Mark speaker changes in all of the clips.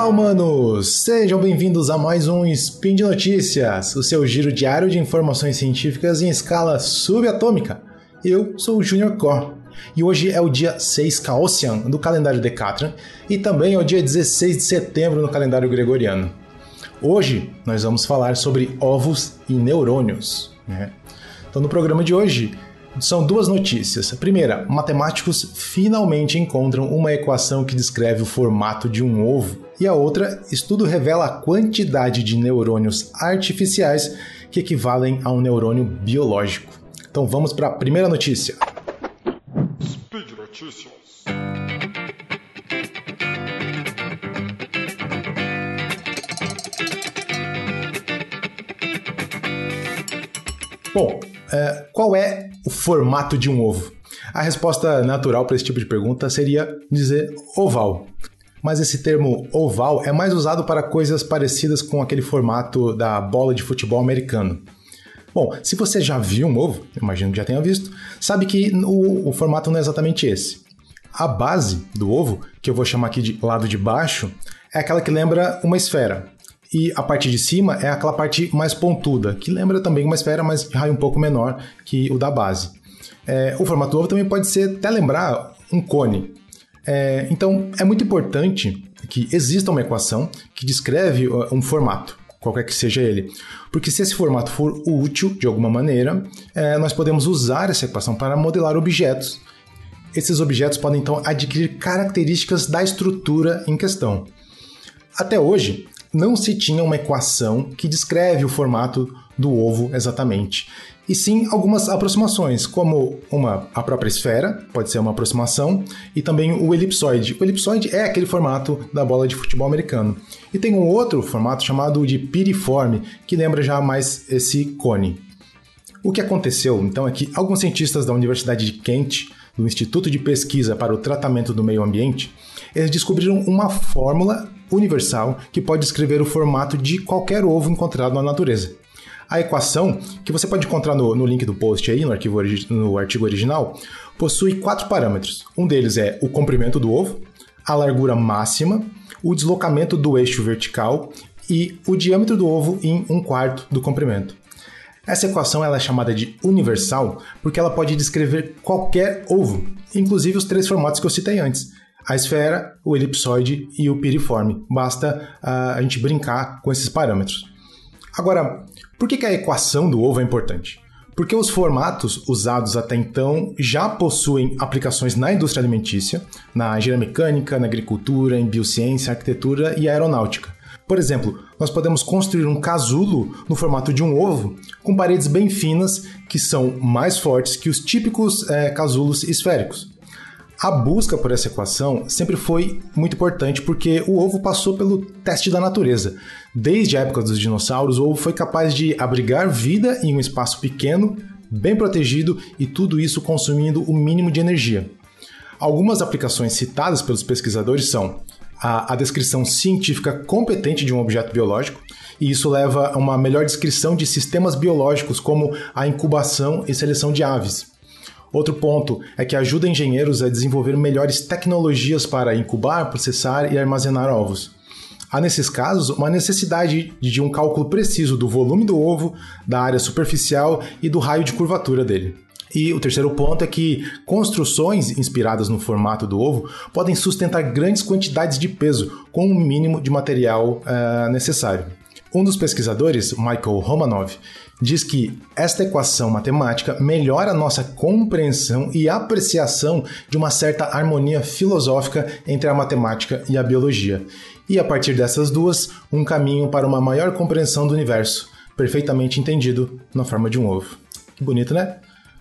Speaker 1: Olá, humanos! Sejam bem-vindos a mais um Spin de Notícias, o seu giro diário de informações científicas em escala subatômica. Eu sou o Junior Core e hoje é o dia 6 Caossian do calendário Decatran e também é o dia 16 de setembro no calendário gregoriano. Hoje nós vamos falar sobre ovos e neurônios. Né? Então, no programa de hoje, são duas notícias. Primeira, matemáticos finalmente encontram uma equação que descreve o formato de um ovo. E a outra, estudo revela a quantidade de neurônios artificiais que equivalem a um neurônio biológico. Então vamos para a primeira notícia. Speed Notícias. Bom, é, qual é o formato de um ovo? A resposta natural para esse tipo de pergunta seria dizer oval. Mas esse termo oval é mais usado para coisas parecidas com aquele formato da bola de futebol americano. Bom, se você já viu um ovo, imagino que já tenha visto, sabe que o, o formato não é exatamente esse. A base do ovo, que eu vou chamar aqui de lado de baixo, é aquela que lembra uma esfera e a parte de cima é aquela parte mais pontuda, que lembra também uma esfera, mas raio um pouco menor que o da base. É, o formato do ovo também pode ser até lembrar um cone. É, então é muito importante que exista uma equação que descreve um formato, qualquer que seja ele. Porque se esse formato for útil de alguma maneira, é, nós podemos usar essa equação para modelar objetos. Esses objetos podem então adquirir características da estrutura em questão. Até hoje, não se tinha uma equação que descreve o formato do ovo exatamente, e sim algumas aproximações, como uma a própria esfera, pode ser uma aproximação, e também o elipsoide. O elipsoide é aquele formato da bola de futebol americano. E tem um outro formato chamado de piriforme, que lembra já mais esse cone. O que aconteceu, então, é que alguns cientistas da Universidade de Kent, do Instituto de Pesquisa para o Tratamento do Meio Ambiente, eles descobriram uma fórmula universal que pode descrever o formato de qualquer ovo encontrado na natureza. A equação, que você pode encontrar no, no link do post aí, no, arquivo, no artigo original, possui quatro parâmetros. Um deles é o comprimento do ovo, a largura máxima, o deslocamento do eixo vertical e o diâmetro do ovo em um quarto do comprimento. Essa equação ela é chamada de universal porque ela pode descrever qualquer ovo, inclusive os três formatos que eu citei antes: a esfera, o elipsoide e o piriforme. Basta uh, a gente brincar com esses parâmetros. Agora, por que, a equação do ovo é importante? Porque os formatos usados até então já possuem aplicações na indústria alimentícia, na engenharia mecânica, na agricultura, em biociência, arquitetura e aeronáutica. Por exemplo, nós podemos construir um casulo no formato de um ovo, com paredes bem finas que são mais fortes que os típicos é, casulos esféricos. A busca por essa equação sempre foi muito importante porque o ovo passou pelo teste da natureza. Desde a época dos dinossauros, o ovo foi capaz de abrigar vida em um espaço pequeno, bem protegido e tudo isso consumindo o mínimo de energia. Algumas aplicações citadas pelos pesquisadores são a, a, descrição científica competente de um objeto biológico, e isso leva a uma melhor descrição de sistemas biológicos, como a incubação e seleção de aves. Outro ponto é que ajuda engenheiros a desenvolver melhores tecnologias para incubar, processar e armazenar ovos. Há nesses casos uma necessidade de um cálculo preciso do volume do ovo, da área superficial e do raio de curvatura dele. E o terceiro ponto é que construções inspiradas no formato do ovo podem sustentar grandes quantidades de peso com o um mínimo de material uh, necessário. Um dos pesquisadores, Michael Romanov, diz que esta equação matemática melhora nossa compreensão e apreciação de uma certa harmonia filosófica entre a matemática e a biologia. E a partir dessas duas, um caminho para uma maior compreensão do universo, perfeitamente entendido na forma de um ovo. Que bonito, né?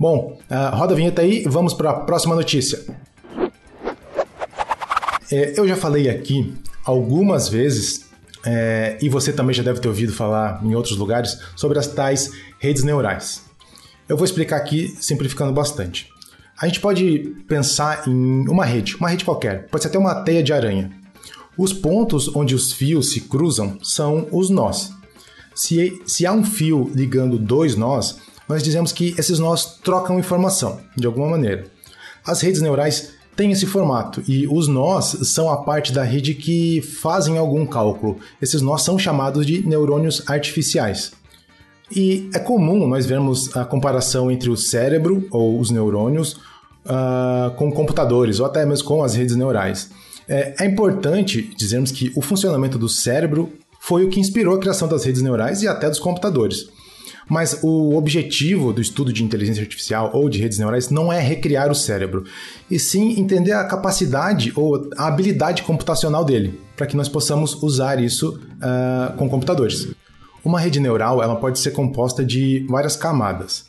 Speaker 1: Bom, uh, roda a vinheta aí e vamos para a próxima notícia. É, eu já falei aqui algumas vezes é, e você também já deve ter ouvido falar em outros lugares sobre as tais redes neurais. Eu vou explicar aqui simplificando bastante. A gente pode pensar em uma rede, uma rede qualquer, pode ser até uma teia de aranha. Os pontos onde os fios se cruzam são os nós. Se, se há um fio ligando dois nós, nós dizemos que esses nós trocam informação, de alguma maneira. As redes neurais tem esse formato e os nós são a parte da rede que fazem algum cálculo. Esses nós são chamados de neurônios artificiais. E é comum nós vermos a comparação entre o cérebro ou os neurônios uh, com computadores ou até mesmo com as redes neurais. É, é importante dizermos que o funcionamento do cérebro foi o que inspirou a criação das redes neurais e até dos computadores. Mas o objetivo do estudo de inteligência artificial ou de redes neurais não é recriar o cérebro, e sim entender a capacidade ou a habilidade computacional dele, para que nós possamos usar isso uh, com computadores. Uma rede neural ela pode ser composta de várias camadas.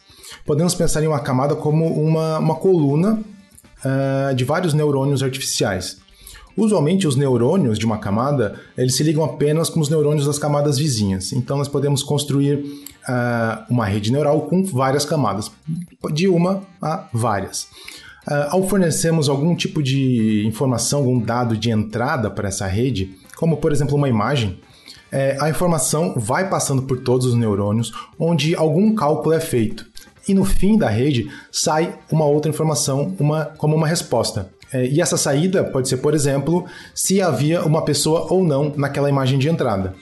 Speaker 1: Podemos pensar em uma camada como uma, uma coluna uh, de vários neurônios artificiais. Usualmente, os neurônios de uma camada eles se ligam apenas com os neurônios das camadas vizinhas. Então, nós podemos construir uh, uma rede neural com várias camadas, de uma a várias. Uh, ao fornecermos algum tipo de informação, algum dado de entrada para essa rede, como por exemplo uma imagem, é, a informação vai passando por todos os neurônios, onde algum cálculo é feito. E no fim da rede sai uma outra informação, uma, como uma resposta. É, e essa saída pode ser, por exemplo, se havia uma pessoa ou não naquela imagem de entrada.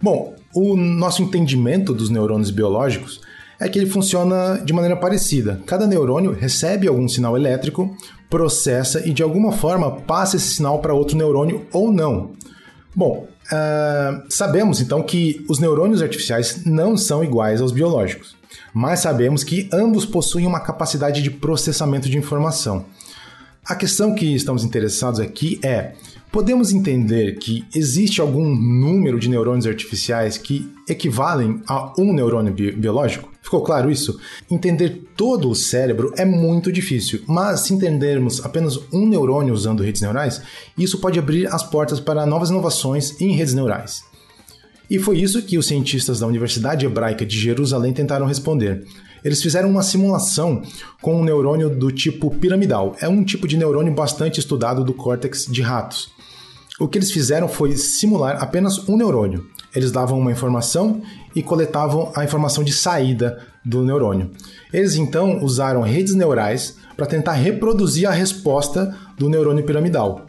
Speaker 1: Bom, o nosso entendimento dos neurônios biológicos é que ele funciona de maneira parecida. Cada neurônio recebe algum sinal elétrico, processa e de alguma forma passa esse sinal para outro neurônio ou não. Bom, uh, sabemos então que os neurônios artificiais não são iguais aos biológicos, mas sabemos que ambos possuem uma capacidade de processamento de informação. A questão que estamos interessados aqui é: podemos entender que existe algum número de neurônios artificiais que equivalem a um neurônio bi biológico? Ficou claro isso? Entender todo o cérebro é muito difícil, mas se entendermos apenas um neurônio usando redes neurais, isso pode abrir as portas para novas inovações em redes neurais. E foi isso que os cientistas da Universidade Hebraica de Jerusalém tentaram responder. Eles fizeram uma simulação com um neurônio do tipo piramidal. É um tipo de neurônio bastante estudado do córtex de ratos. O que eles fizeram foi simular apenas um neurônio. Eles davam uma informação e coletavam a informação de saída do neurônio. Eles então usaram redes neurais para tentar reproduzir a resposta do neurônio piramidal,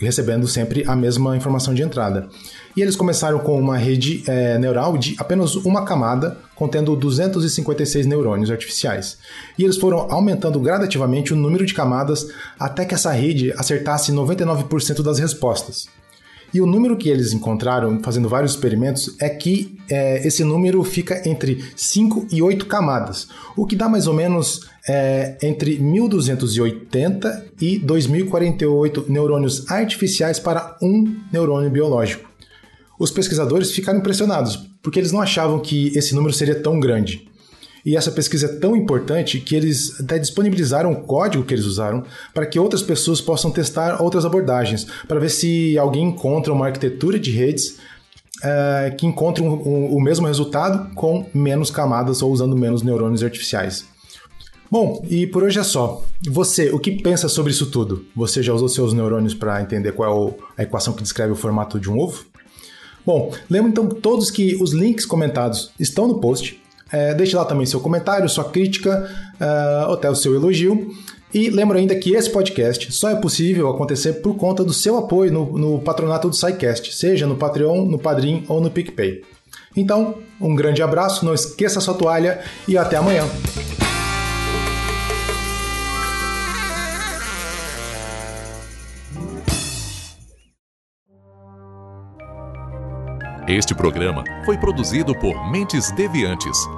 Speaker 1: recebendo sempre a mesma informação de entrada. E eles começaram com uma rede é, neural de apenas uma camada, contendo 256 neurônios artificiais. E eles foram aumentando gradativamente o número de camadas até que essa rede acertasse 99% das respostas. E o número que eles encontraram fazendo vários experimentos é que é, esse número fica entre 5 e 8 camadas, o que dá mais ou menos é, entre 1280 e 2048 neurônios artificiais para um neurônio biológico os pesquisadores ficaram impressionados, porque eles não achavam que esse número seria tão grande. E essa pesquisa é tão importante que eles até disponibilizaram o código que eles usaram para que outras pessoas possam testar outras abordagens, para ver se alguém encontra uma arquitetura de redes uh, que encontre um, um, o mesmo resultado com menos camadas ou usando menos neurônios artificiais. Bom, e por hoje é só. Você, o que pensa sobre isso tudo? Você já usou seus neurônios para entender qual é a equação que descreve o formato de um ovo? Bom, lembro então todos que os links comentados estão no post. É, deixe lá também seu comentário, sua crítica, uh, até o seu elogio. E lembro ainda que esse podcast só é possível acontecer por conta do seu apoio no, no patronato do SciCast, seja no Patreon, no Padrim ou no PicPay. Então, um grande abraço, não esqueça sua toalha e até amanhã.
Speaker 2: Este programa foi produzido por Mentes Deviantes.